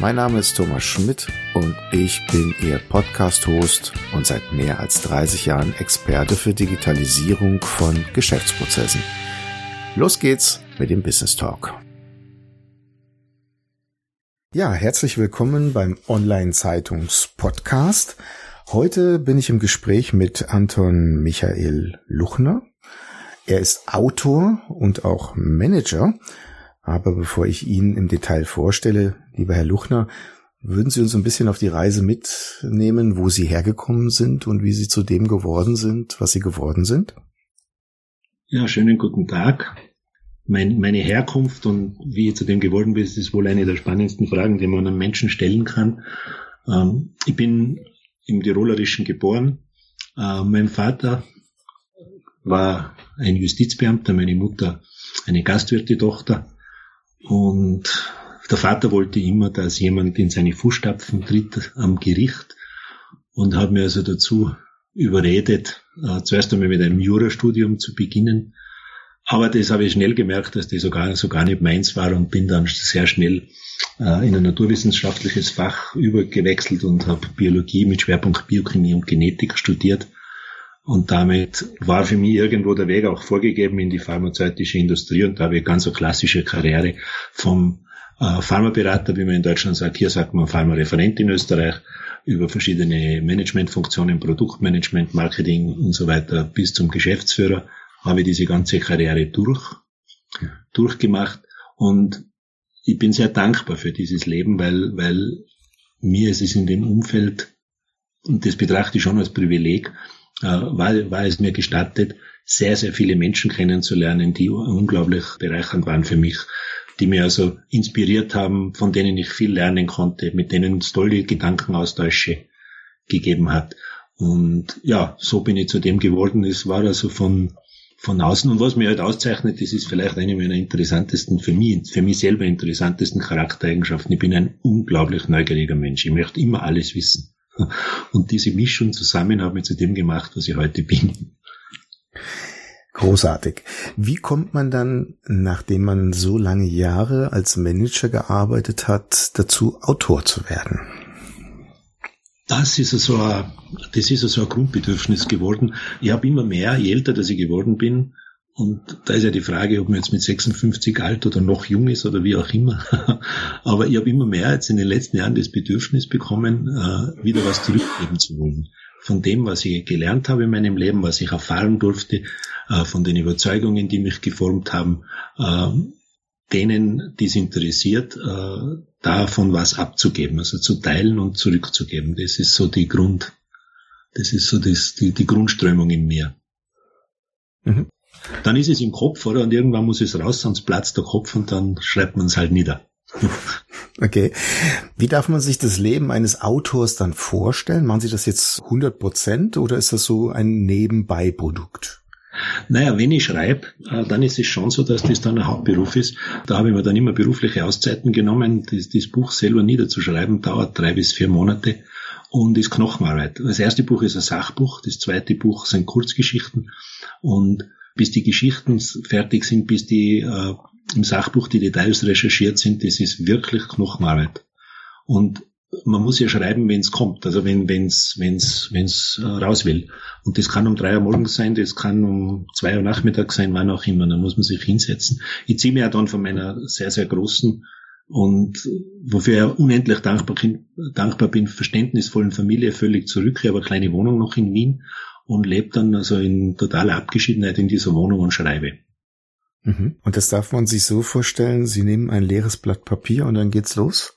Mein Name ist Thomas Schmidt und ich bin Ihr Podcast-Host und seit mehr als 30 Jahren Experte für Digitalisierung von Geschäftsprozessen. Los geht's mit dem Business Talk. Ja, herzlich willkommen beim Online-Zeitungs-Podcast. Heute bin ich im Gespräch mit Anton Michael Luchner. Er ist Autor und auch Manager aber bevor ich ihn im Detail vorstelle, lieber Herr Luchner, würden Sie uns ein bisschen auf die Reise mitnehmen, wo Sie hergekommen sind und wie Sie zu dem geworden sind, was Sie geworden sind? Ja, schönen guten Tag. Mein, meine Herkunft und wie ich zu dem geworden bin, ist wohl eine der spannendsten Fragen, die man einem Menschen stellen kann. Ähm, ich bin im Tirolerischen geboren. Äh, mein Vater war ein Justizbeamter, meine Mutter eine Gastwirte-Tochter. Und der Vater wollte immer, dass jemand in seine Fußstapfen tritt am Gericht und hat mir also dazu überredet, äh, zuerst einmal mit einem Jurastudium zu beginnen. Aber das habe ich schnell gemerkt, dass das so gar, nicht meins war und bin dann sehr schnell äh, in ein naturwissenschaftliches Fach übergewechselt und habe Biologie mit Schwerpunkt Biochemie und Genetik studiert und damit war für mich irgendwo der Weg auch vorgegeben in die pharmazeutische Industrie. Und da habe ich ganz eine klassische Karriere vom äh, Pharmaberater, wie man in Deutschland sagt, hier sagt man Pharmareferent in Österreich, über verschiedene Managementfunktionen, Produktmanagement, Marketing und so weiter bis zum Geschäftsführer. Habe ich diese ganze Karriere durch, durchgemacht. Und ich bin sehr dankbar für dieses Leben, weil, weil mir ist es in dem Umfeld, und das betrachte ich schon als Privileg, war, war es mir gestattet, sehr, sehr viele Menschen kennenzulernen, die unglaublich bereichernd waren für mich, die mir also inspiriert haben, von denen ich viel lernen konnte, mit denen es tolle Gedankenaustausche gegeben hat. Und ja, so bin ich zu dem geworden. Es war also von, von außen. Und was mir halt auszeichnet, das ist vielleicht eine meiner interessantesten, für mich, für mich selber interessantesten Charaktereigenschaften. Ich bin ein unglaublich neugieriger Mensch. Ich möchte immer alles wissen. Und diese Mischung zusammen hat mich zu dem gemacht, was ich heute bin. Großartig. Wie kommt man dann, nachdem man so lange Jahre als Manager gearbeitet hat, dazu Autor zu werden? Das ist so ein, das ist so ein Grundbedürfnis geworden. Ich habe immer mehr, je älter dass ich geworden bin, und da ist ja die Frage, ob man jetzt mit 56 alt oder noch jung ist oder wie auch immer. Aber ich habe immer mehr jetzt in den letzten Jahren das Bedürfnis bekommen, äh, wieder was zurückgeben zu wollen. Von dem, was ich gelernt habe in meinem Leben, was ich erfahren durfte, äh, von den Überzeugungen, die mich geformt haben, äh, denen, die es interessiert, davon was abzugeben, also zu teilen und zurückzugeben. Das ist so die Grund, das ist so das, die, die Grundströmung in mir. Mhm. Dann ist es im Kopf, oder? Und irgendwann muss es raus, sonst platzt der Kopf und dann schreibt man es halt nieder. Okay. Wie darf man sich das Leben eines Autors dann vorstellen? Machen Sie das jetzt 100 Prozent oder ist das so ein Nebenbeiprodukt? Naja, wenn ich schreibe, äh, dann ist es schon so, dass das dann ein Hauptberuf ist. Da habe ich mir dann immer berufliche Auszeiten genommen. Das, das Buch selber niederzuschreiben dauert drei bis vier Monate und ist Knochenarbeit. Das erste Buch ist ein Sachbuch, das zweite Buch sind Kurzgeschichten und bis die Geschichten fertig sind, bis die äh, im Sachbuch die Details recherchiert sind, das ist wirklich Knochenarbeit. Und man muss ja schreiben, wenn es kommt, also wenn wenn's wenn's wenn's äh, raus will. Und das kann um drei Uhr morgens sein, das kann um zwei Uhr Nachmittag sein, wann auch immer. Dann muss man sich hinsetzen. Ich ziehe mir ja dann von meiner sehr sehr großen und wofür ich unendlich dankbar, dankbar bin, verständnisvollen Familie völlig zurück. Ich habe eine kleine Wohnung noch in Wien und lebe dann also in totaler Abgeschiedenheit in dieser Wohnung und schreibe. Mhm. Und das darf man sich so vorstellen, Sie nehmen ein leeres Blatt Papier und dann geht's los?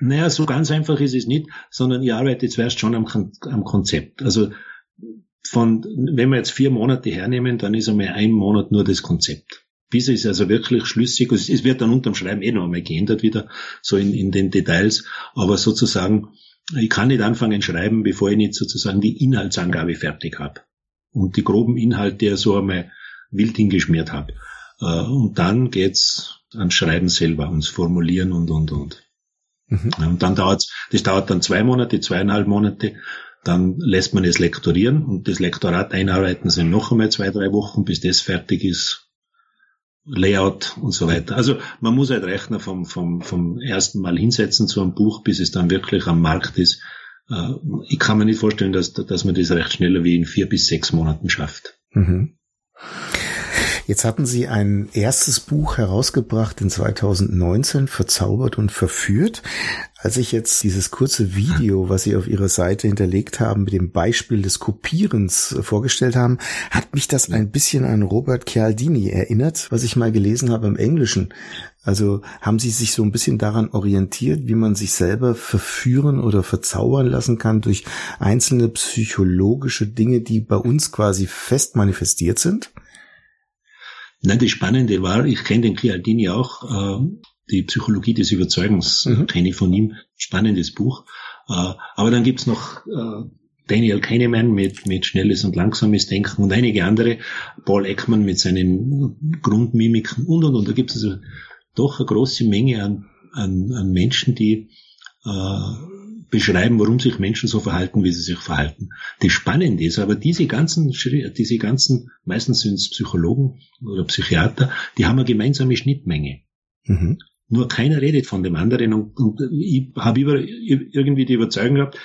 Naja, so ganz einfach ist es nicht, sondern ich arbeite zuerst schon am, am Konzept. Also von, wenn wir jetzt vier Monate hernehmen, dann ist einmal ein Monat nur das Konzept. Bis es also wirklich schlüssig, ist. es wird dann unterm Schreiben eh noch einmal geändert wieder, so in, in den Details, aber sozusagen ich kann nicht anfangen schreiben, bevor ich nicht sozusagen die Inhaltsangabe fertig habe. und die groben Inhalte ja so einmal wild hingeschmiert habe. Äh, und dann geht's ans Schreiben selber, ans Formulieren und, und, und. Mhm. Und dann dauert das dauert dann zwei Monate, zweieinhalb Monate. Dann lässt man es lektorieren und das Lektorat einarbeiten sind noch einmal zwei, drei Wochen, bis das fertig ist. Layout und so weiter. Also man muss halt rechnen vom, vom, vom ersten Mal hinsetzen zu einem Buch, bis es dann wirklich am Markt ist. Äh, ich kann mir nicht vorstellen, dass, dass man das recht schneller wie in vier bis sechs Monaten schafft. Mhm. Jetzt hatten Sie ein erstes Buch herausgebracht in 2019, Verzaubert und Verführt. Als ich jetzt dieses kurze Video, was Sie auf Ihrer Seite hinterlegt haben, mit dem Beispiel des Kopierens vorgestellt haben, hat mich das ein bisschen an Robert Cialdini erinnert, was ich mal gelesen habe im Englischen. Also haben Sie sich so ein bisschen daran orientiert, wie man sich selber verführen oder verzaubern lassen kann durch einzelne psychologische Dinge, die bei uns quasi fest manifestiert sind? Nein, das Spannende war, ich kenne den Cialdini auch, äh, die Psychologie des Überzeugens mhm. kenne ich von ihm, spannendes Buch. Äh, aber dann gibt's noch äh, Daniel Kahneman mit, mit schnelles und langsames Denken und einige andere, Paul Ekman mit seinen Grundmimiken und und und. Da gibt es also doch eine große Menge an, an, an Menschen, die äh, beschreiben, warum sich Menschen so verhalten, wie sie sich verhalten. Das Spannende ist aber, diese ganzen, diese ganzen, meistens sind es Psychologen oder Psychiater, die haben eine gemeinsame Schnittmenge. Mhm. Nur keiner redet von dem anderen und, und ich habe irgendwie die Überzeugung gehabt,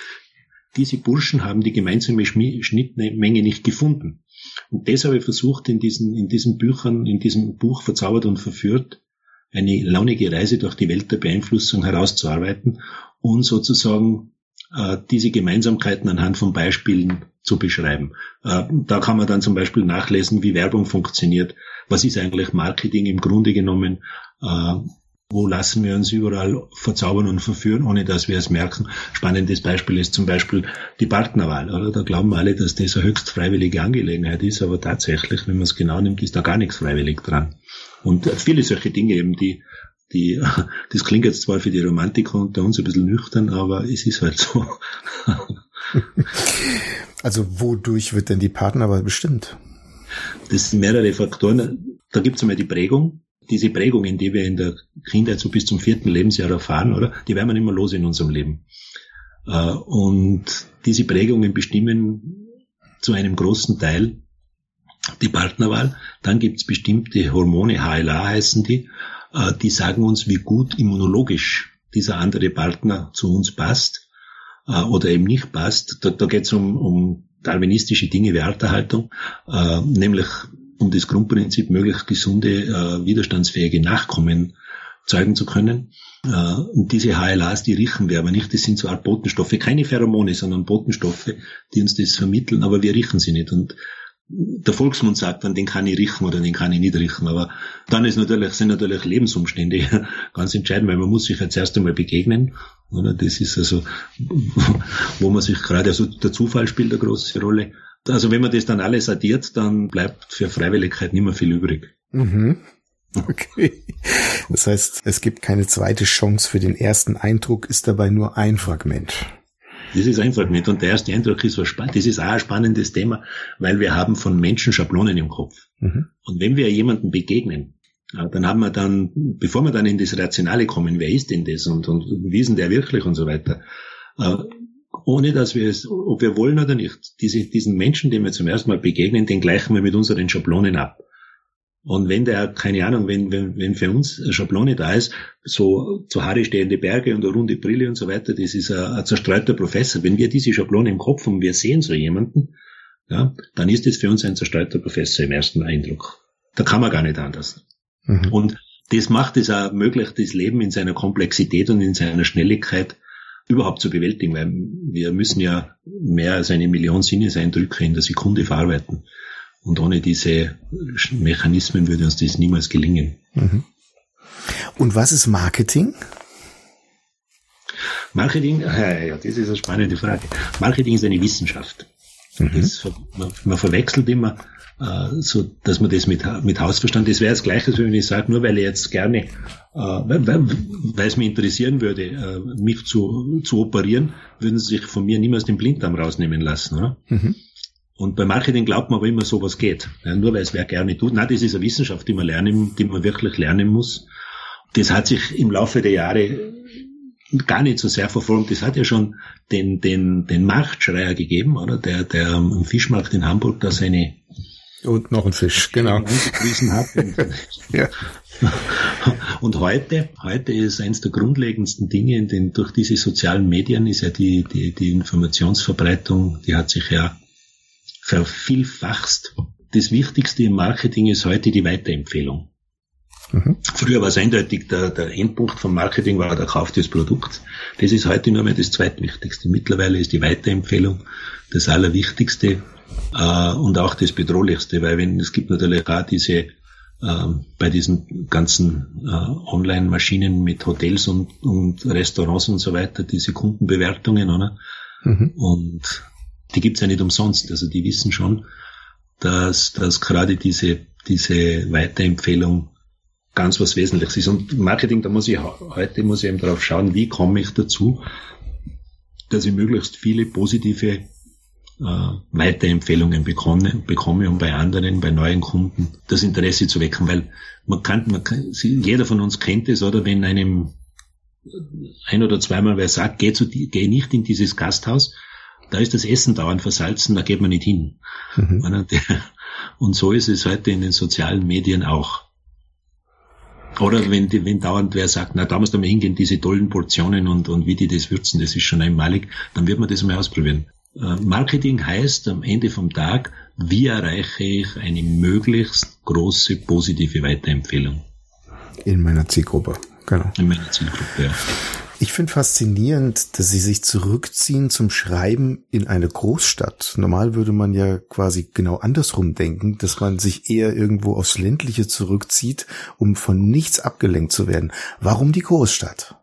diese Burschen haben die gemeinsame Schnittmenge nicht gefunden. Und deshalb habe ich versucht, in diesen, in diesen Büchern, in diesem Buch Verzaubert und Verführt, eine launige Reise durch die Welt der Beeinflussung herauszuarbeiten und sozusagen äh, diese Gemeinsamkeiten anhand von Beispielen zu beschreiben. Äh, da kann man dann zum Beispiel nachlesen, wie Werbung funktioniert. Was ist eigentlich Marketing im Grunde genommen? Äh, wo lassen wir uns überall verzaubern und verführen, ohne dass wir es merken? Spannendes Beispiel ist zum Beispiel die Partnerwahl. Oder? Da glauben alle, dass das eine höchst freiwillige Angelegenheit ist, aber tatsächlich, wenn man es genau nimmt, ist da gar nichts freiwillig dran. Und viele solche Dinge eben, die die, das klingt jetzt zwar für die Romantiker unter uns ein bisschen nüchtern, aber es ist halt so. also wodurch wird denn die Partnerwahl bestimmt? Das sind mehrere Faktoren. Da gibt es einmal die Prägung. Diese Prägungen, die wir in der Kindheit so bis zum vierten Lebensjahr erfahren, oder? Die werden wir immer los in unserem Leben. Äh, und diese Prägungen bestimmen zu einem großen Teil die Partnerwahl. Dann gibt es bestimmte Hormone, HLA heißen die, äh, die sagen uns, wie gut immunologisch dieser andere Partner zu uns passt äh, oder eben nicht passt. Da, da geht es um, um darwinistische Dinge wie Arterhaltung, nämlich um das Grundprinzip, möglichst gesunde, äh, widerstandsfähige Nachkommen zeugen zu können. Äh, und diese HLAs, die riechen wir aber nicht. Das sind so Art Botenstoffe, keine Pheromone, sondern Botenstoffe, die uns das vermitteln, aber wir riechen sie nicht. Und der Volksmund sagt dann, den kann ich riechen oder den kann ich nicht riechen. Aber dann ist natürlich, sind natürlich Lebensumstände ganz entscheidend, weil man muss sich jetzt erst einmal begegnen. Oder? Das ist also, wo man sich gerade, also der Zufall spielt eine große Rolle. Also wenn man das dann alles addiert, dann bleibt für Freiwilligkeit nicht mehr viel übrig. Mhm. Okay. Das heißt, es gibt keine zweite Chance für den ersten Eindruck, ist dabei nur ein Fragment. Das ist ein Fragment. Und der erste Eindruck ist was spannend. Das ist auch ein spannendes Thema, weil wir haben von Menschen Schablonen im Kopf. Mhm. Und wenn wir jemandem begegnen, dann haben wir dann, bevor wir dann in das Rationale kommen, wer ist denn das und, und wie ist denn der wirklich und so weiter, äh, ohne dass wir es, ob wir wollen oder nicht, diese, diesen Menschen, dem wir zum ersten Mal begegnen, den gleichen wir mit unseren Schablonen ab. Und wenn der, keine Ahnung, wenn, wenn, wenn für uns eine Schablone da ist, so zu Haare stehende Berge und eine runde Brille und so weiter, das ist ein, ein zerstreuter Professor. Wenn wir diese Schablone im Kopf haben, wir sehen so jemanden, ja, dann ist es für uns ein zerstreuter Professor im ersten Eindruck. Da kann man gar nicht anders. Mhm. Und das macht es auch möglich, das Leben in seiner Komplexität und in seiner Schnelligkeit überhaupt zu bewältigen, weil wir müssen ja mehr als eine Million Sinneseindrücke in der Sekunde verarbeiten. Und ohne diese Mechanismen würde uns das niemals gelingen. Mhm. Und was ist Marketing? Marketing, ja, das ist eine spannende Frage. Marketing ist eine Wissenschaft. Mhm. Das, man, man, verwechselt immer, äh, so, dass man das mit, mit Hausverstand, das wäre das Gleiche, wenn ich sage, nur weil ich jetzt gerne, äh, weil, es mich interessieren würde, äh, mich zu, zu operieren, würden sie sich von mir niemals den Blinddarm rausnehmen lassen. Oder? Mhm. Und bei Marketing glaubt man aber immer, sowas geht. Ja, nur weil es wer gerne tut. Nein, das ist eine Wissenschaft, die man lernen, die man wirklich lernen muss. Das hat sich im Laufe der Jahre gar nicht so sehr verfolgt. Das hat ja schon den, den, den Marktschreier gegeben, oder? Der, der am Fischmarkt in Hamburg da seine und noch ein Fisch, genau. Hat. ja. Und heute, heute ist eines der grundlegendsten Dinge, denn durch diese sozialen Medien ist ja die, die, die Informationsverbreitung, die hat sich ja vervielfachst. Das Wichtigste im Marketing ist heute die Weiterempfehlung. Mhm. Früher war es eindeutig, der, der Endpunkt vom Marketing war der Kauf des Produkts. Das ist heute nur mehr das Zweitwichtigste. Mittlerweile ist die Weiterempfehlung das Allerwichtigste äh, und auch das Bedrohlichste, weil wenn es gibt natürlich auch diese äh, bei diesen ganzen äh, Online-Maschinen mit Hotels und, und Restaurants und so weiter, diese Kundenbewertungen, oder? Mhm. Und die gibt's ja nicht umsonst. Also die wissen schon, dass, dass gerade diese, diese Weiterempfehlung ganz was Wesentliches ist. Und Marketing, da muss ich heute muss ich eben darauf schauen, wie komme ich dazu, dass ich möglichst viele positive äh, Weiterempfehlungen bekomme, bekomme, um bei anderen, bei neuen Kunden das Interesse zu wecken, weil man kann, man kann jeder von uns kennt es, oder wenn einem ein oder zweimal wer sagt, geh, zu, geh nicht in dieses Gasthaus, da ist das Essen dauernd versalzen, da geht man nicht hin. Mhm. Und so ist es heute in den sozialen Medien auch. Oder wenn, die, wenn dauernd wer sagt, na, da muss man hingehen, diese tollen Portionen und, und wie die das würzen, das ist schon einmalig, dann wird man das mal ausprobieren. Äh, Marketing heißt am Ende vom Tag, wie erreiche ich eine möglichst große positive Weiterempfehlung? In meiner Zielgruppe, genau. In meiner Zielgruppe, ja. Ich finde faszinierend, dass Sie sich zurückziehen zum Schreiben in eine Großstadt. Normal würde man ja quasi genau andersrum denken, dass man sich eher irgendwo aufs Ländliche zurückzieht, um von nichts abgelenkt zu werden. Warum die Großstadt?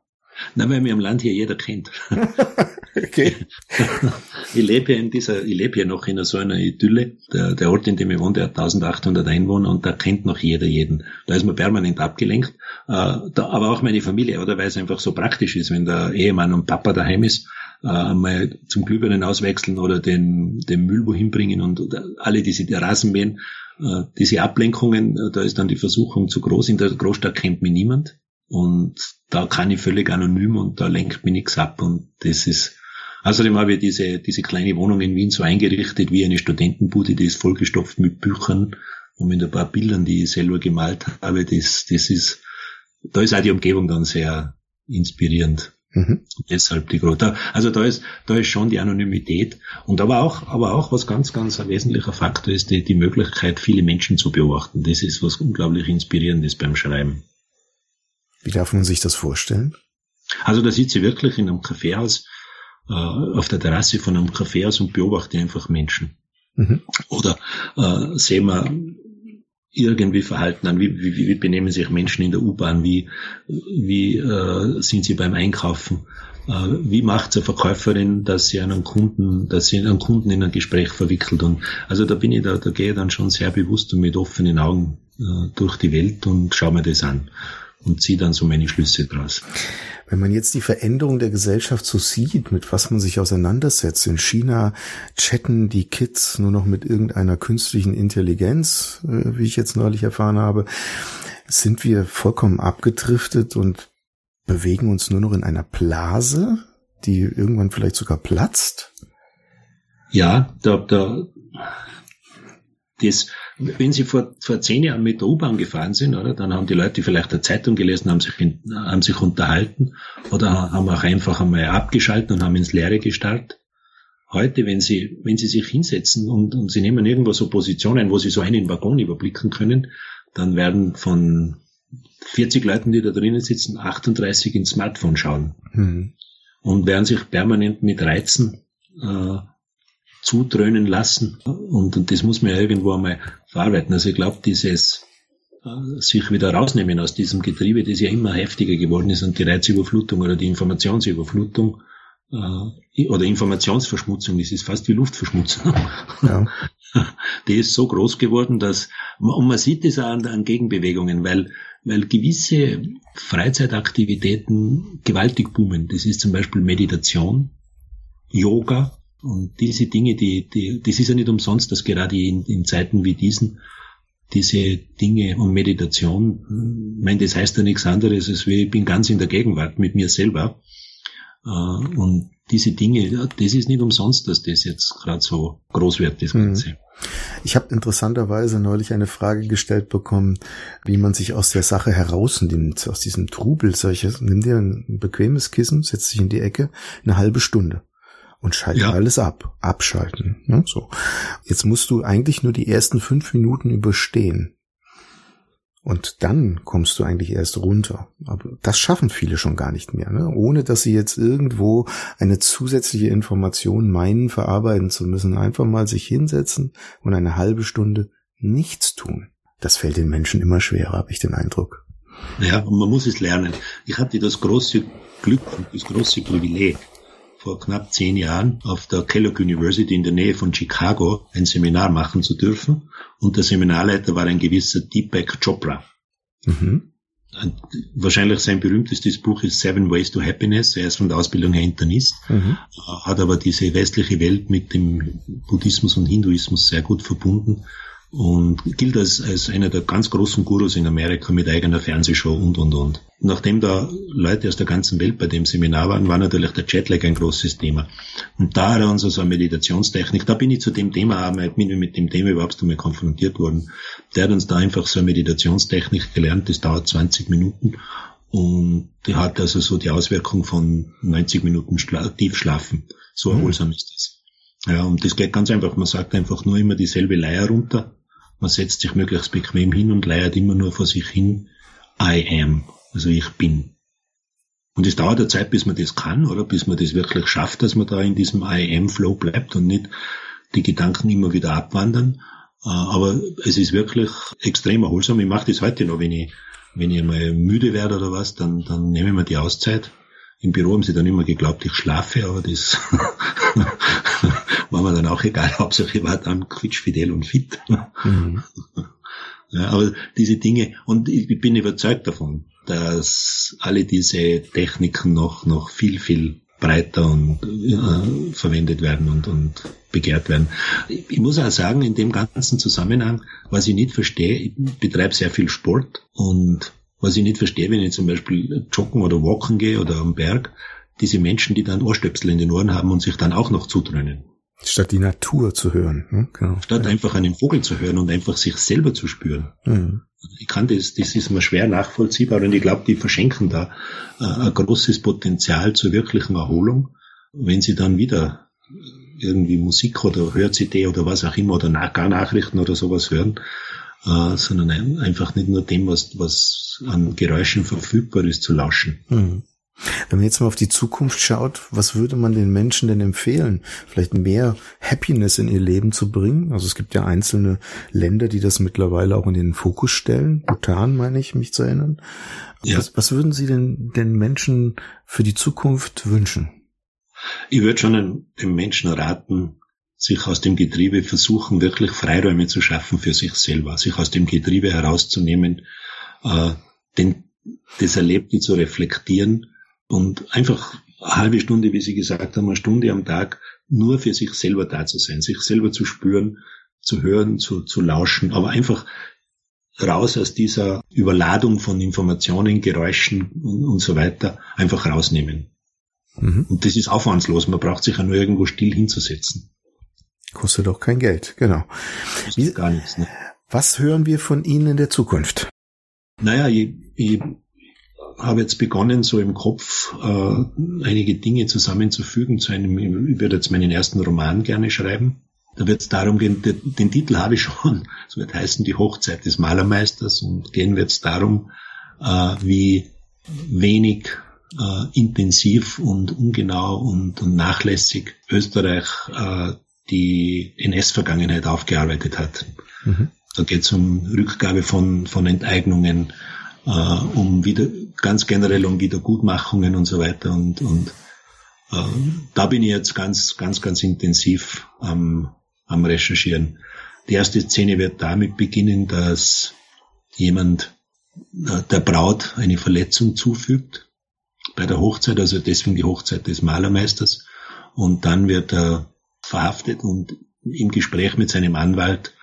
Na, weil mir im Land hier jeder kennt. okay. ich lebe ja in dieser, ich lebe ja noch in so einer Idylle. Der, der Ort, in dem ich wohne, der hat 1800 Einwohner und da kennt noch jeder jeden. Da ist man permanent abgelenkt. Äh, da, aber auch meine Familie, oder weil es einfach so praktisch ist, wenn der Ehemann und Papa daheim ist, äh, einmal zum Glühbirnen auswechseln oder den, den Müll wohin bringen und alle diese die Rasen mähen. Äh, diese Ablenkungen, da ist dann die Versuchung zu groß. In der Großstadt kennt mich niemand. Und da kann ich völlig anonym und da lenkt mich nichts ab. Und das ist, außerdem habe ich diese, diese kleine Wohnung in Wien so eingerichtet wie eine Studentenbude, die ist vollgestopft mit Büchern und mit ein paar Bildern, die ich selber gemalt habe. Das, das ist, da ist auch die Umgebung dann sehr inspirierend. Mhm. Deshalb die Große. Also da ist, da ist schon die Anonymität. Und aber auch, aber auch was ganz, ganz ein wesentlicher Faktor ist, die, die Möglichkeit, viele Menschen zu beobachten. Das ist was unglaublich inspirierendes beim Schreiben. Wie darf man sich das vorstellen? Also da sitze ich wirklich in einem Kaffeehaus, äh, auf der Terrasse von einem Kaffeehaus und beobachte einfach Menschen. Mhm. Oder äh, sehen wir irgendwie Verhalten an, wie, wie, wie benehmen sich Menschen in der U-Bahn, wie, wie äh, sind sie beim Einkaufen, äh, wie macht eine Verkäuferin, dass sie einen Kunden, dass sie einen Kunden in ein Gespräch verwickelt und also da bin ich da, da gehe ich dann schon sehr bewusst und mit offenen Augen äh, durch die Welt und schaue mir das an und ziehe dann so meine Schlüsse draus. Wenn man jetzt die Veränderung der Gesellschaft so sieht, mit was man sich auseinandersetzt, in China chatten die Kids nur noch mit irgendeiner künstlichen Intelligenz, äh, wie ich jetzt neulich erfahren habe, sind wir vollkommen abgedriftet und bewegen uns nur noch in einer Blase, die irgendwann vielleicht sogar platzt? Ja, da, da, das, wenn Sie vor, vor zehn Jahren mit der U-Bahn gefahren sind, oder, dann haben die Leute vielleicht eine Zeitung gelesen, haben sich, haben sich unterhalten oder haben auch einfach einmal abgeschaltet und haben ins Leere gestarrt. Heute, wenn Sie, wenn Sie sich hinsetzen und, und Sie nehmen irgendwo so Positionen, wo Sie so einen Waggon überblicken können, dann werden von 40 Leuten, die da drinnen sitzen, 38 ins Smartphone schauen. Mhm. Und werden sich permanent mit Reizen äh, zudröhnen lassen. Und, und das muss man ja irgendwo einmal verarbeiten. Also ich glaube, dieses äh, sich wieder rausnehmen aus diesem Getriebe, das ja immer heftiger geworden ist und die Reizüberflutung oder die Informationsüberflutung äh, oder Informationsverschmutzung, das ist fast wie Luftverschmutzung. Ja. Die ist so groß geworden, dass und man sieht das auch an, an Gegenbewegungen, weil weil gewisse Freizeitaktivitäten gewaltig boomen. Das ist zum Beispiel Meditation, Yoga, Und diese Dinge, die, die, das ist ja nicht umsonst, dass gerade in, in Zeiten wie diesen diese Dinge und Meditation, ich meine, das heißt ja nichts anderes, als ich bin ganz in der Gegenwart mit mir selber. Äh, und diese Dinge, das ist nicht umsonst, dass das jetzt gerade so groß wird, das mhm. Ganze. Ich habe interessanterweise neulich eine Frage gestellt bekommen, wie man sich aus der Sache herausnimmt, aus diesem Trubel. Solches, nimm dir ein bequemes Kissen, setz dich in die Ecke, eine halbe Stunde und schalte ja. alles ab, abschalten. Ne? So, jetzt musst du eigentlich nur die ersten fünf Minuten überstehen. Und dann kommst du eigentlich erst runter. Aber das schaffen viele schon gar nicht mehr, ne? ohne dass sie jetzt irgendwo eine zusätzliche Information meinen, verarbeiten zu müssen. Einfach mal sich hinsetzen und eine halbe Stunde nichts tun. Das fällt den Menschen immer schwerer, habe ich den Eindruck. Ja, und man muss es lernen. Ich hatte das große Glück und das große Privileg, vor knapp zehn Jahren auf der Kellogg University in der Nähe von Chicago ein Seminar machen zu dürfen. Und der Seminarleiter war ein gewisser Deepak Chopra. Mhm. Wahrscheinlich sein berühmtestes Buch ist Seven Ways to Happiness. Er ist von der Ausbildung her Internist, mhm. hat aber diese westliche Welt mit dem Buddhismus und Hinduismus sehr gut verbunden und gilt als, als einer der ganz großen Gurus in Amerika mit eigener Fernsehshow und, und, und. Nachdem da Leute aus der ganzen Welt bei dem Seminar waren, war natürlich der Jetlag ein großes Thema. Und da hat er uns also eine Meditationstechnik, da bin ich zu dem Thema, bin ich mit dem Thema überhaupt einmal konfrontiert worden. Der hat uns da einfach so eine Meditationstechnik gelernt, das dauert 20 Minuten und die hat also so die Auswirkung von 90 Minuten Schla Tiefschlafen. So mhm. erholsam ist das. Ja, und das geht ganz einfach. Man sagt einfach nur immer dieselbe Leier runter man setzt sich möglichst bequem hin und leiert immer nur vor sich hin, I am, also ich bin. Und es dauert eine Zeit, bis man das kann, oder bis man das wirklich schafft, dass man da in diesem I am Flow bleibt und nicht die Gedanken immer wieder abwandern. Äh, aber es ist wirklich extrem erholsam. Ich mache das heute noch, wenn ich, wenn ich mal müde werde oder was, dann, dann nehme ich mir die Auszeit. Im Büro haben sie dann immer geglaubt, ich schlafe, aber das war mir dann auch egal. Hauptsache ich war dann quietschfidel und fit. Mhm. Ja, aber diese Dinge, und ich bin überzeugt davon, dass alle diese Techniken noch, noch viel, viel breiter und äh, verwendet werden und, und begehrt werden. Ich, ich muss auch sagen, in dem ganzen Zusammenhang, was ich nicht verstehe, ich betreibe sehr viel Sport und was ich nicht verstehe, wenn ich zum Beispiel joggen oder walken gehe oder am Berg, diese Menschen, die dann Ohrstöpsel in den Ohren haben und sich dann auch noch zudröhnen. Statt die Natur zu hören. Ne? Genau. Statt ja. einfach einen Vogel zu hören und einfach sich selber zu spüren. Mhm. Ich kann das, das ist mir schwer nachvollziehbar und ich glaube, die verschenken da äh, ein großes Potenzial zur wirklichen Erholung, wenn sie dann wieder irgendwie Musik oder Hör-CD oder was auch immer oder nach, gar Nachrichten oder sowas hören, äh, sondern einfach nicht nur dem, was, was an Geräuschen verfügbar ist, zu lauschen. Mhm. Wenn man jetzt mal auf die Zukunft schaut, was würde man den Menschen denn empfehlen? Vielleicht mehr Happiness in ihr Leben zu bringen? Also es gibt ja einzelne Länder, die das mittlerweile auch in den Fokus stellen. Bhutan, meine ich, mich zu erinnern. Ja. Was, was würden Sie denn den Menschen für die Zukunft wünschen? Ich würde schon den Menschen raten, sich aus dem Getriebe versuchen, wirklich Freiräume zu schaffen für sich selber, sich aus dem Getriebe herauszunehmen, äh, den, das Erlebte zu reflektieren und einfach eine halbe Stunde, wie Sie gesagt haben, eine Stunde am Tag nur für sich selber da zu sein, sich selber zu spüren, zu hören, zu, zu lauschen, aber einfach raus aus dieser Überladung von Informationen, Geräuschen und, und so weiter, einfach rausnehmen. Mhm. Und das ist aufwandslos, man braucht sich ja nur irgendwo still hinzusetzen. Kostet auch kein Geld, genau. Wie, gar nichts. Ne? Was hören wir von Ihnen in der Zukunft? Naja, ich, ich habe jetzt begonnen, so im Kopf äh, einige Dinge zusammenzufügen zu einem, ich würde jetzt meinen ersten Roman gerne schreiben. Da wird es darum gehen, den, den, Titel habe ich schon, es wird heißen Die Hochzeit des Malermeisters und gehen wird es darum, äh, wie wenig äh, intensiv und ungenau und, und nachlässig Österreich äh, die NS-Vergangenheit aufgearbeitet hat. Mhm. Da geht es um Rückgabe von, von Enteignungen, äh, um wieder ganz generell um Wiedergutmachungen und so weiter und, und äh, da bin ich jetzt ganz, ganz, ganz intensiv am, am Recherchieren. Die erste Szene wird damit beginnen, dass jemand äh, der Braut eine Verletzung zufügt bei der Hochzeit, also deswegen die Hochzeit des Malermeisters. Und dann wird der verhaftet und im Gespräch mit seinem Anwalt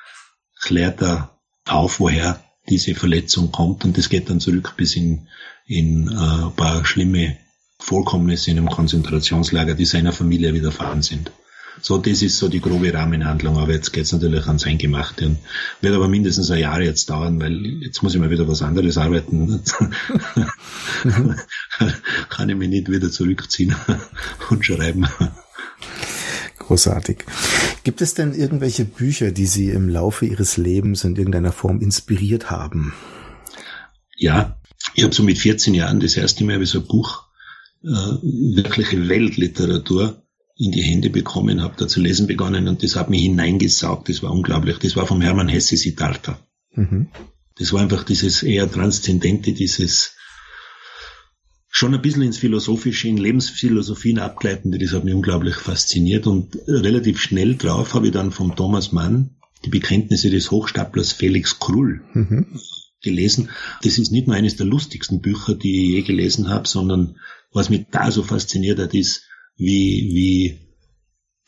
klärt er auf, woher diese Verletzung kommt und das geht dann zurück bis in, in äh, ein paar schlimme Vorkommnisse in einem Konzentrationslager, die seiner Familie widerfahren sind. So, das ist so die grobe Rahmenhandlung, aber jetzt geht's natürlich ans Eingemachte und wird aber mindestens ein Jahr jetzt dauern, weil jetzt muss ich mal wieder was anderes arbeiten. Kann ich mich nicht wieder zurückziehen und schreiben. Großartig. Gibt es denn irgendwelche Bücher, die Sie im Laufe Ihres Lebens in irgendeiner Form inspiriert haben? Ja, ich habe so mit 14 Jahren das erste Mal so ein Buch, äh, wirkliche Weltliteratur, in die Hände bekommen, habe da zu lesen begonnen und das hat mich hineingesaugt. Das war unglaublich. Das war vom Hermann Hesse Siddhartha. Mhm. Das war einfach dieses eher Transzendente, dieses schon ein bisschen ins Philosophische, in Lebensphilosophien abgleitende, das hat mich unglaublich fasziniert und relativ schnell drauf habe ich dann vom Thomas Mann die Bekenntnisse des Hochstaplers Felix Krull mhm. gelesen. Das ist nicht nur eines der lustigsten Bücher, die ich je gelesen habe, sondern was mich da so fasziniert hat, ist, wie, wie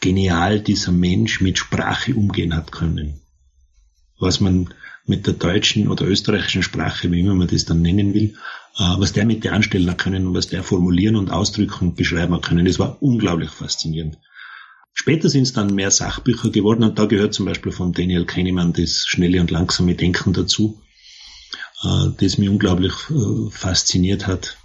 genial dieser Mensch mit Sprache umgehen hat können. Was man mit der deutschen oder österreichischen Sprache, wie immer man das dann nennen will, äh, was der mit der anstellen hat können und was der formulieren und ausdrücken und beschreiben hat können, das war unglaublich faszinierend. Später sind es dann mehr Sachbücher geworden und da gehört zum Beispiel von Daniel Kahnemann das schnelle und langsame Denken dazu, äh, das mich unglaublich äh, fasziniert hat.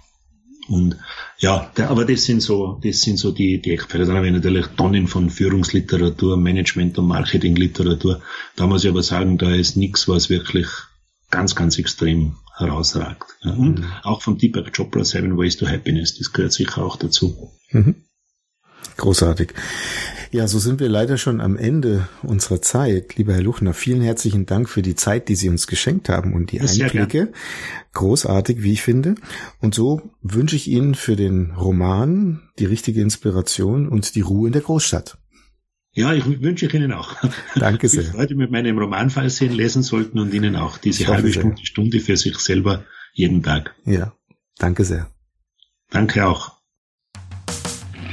Und ja, der, aber das sind so, das sind so die, die Eckpfeiler. Dann habe ich natürlich Tonnen von Führungsliteratur, Management- und Marketingliteratur. Da muss ich aber sagen, da ist nichts, was wirklich ganz, ganz extrem herausragt. Ja. Und mhm. auch von Deepak Chopra, Seven Ways to Happiness, das gehört sicher auch dazu. Mhm. Großartig. Ja, so sind wir leider schon am Ende unserer Zeit. Lieber Herr Luchner, vielen herzlichen Dank für die Zeit, die Sie uns geschenkt haben und die Einblicke. Großartig, wie ich finde. Und so wünsche ich Ihnen für den Roman die richtige Inspiration und die Ruhe in der Großstadt. Ja, ich wünsche ich Ihnen auch. Danke sehr. Ich heute mit meinem Romanfall sehen, lesen sollten und Ihnen auch diese halbe Stunde, Stunde für sich selber jeden Tag. Ja, danke sehr. Danke auch.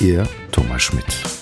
Ihr Thomas Schmidt.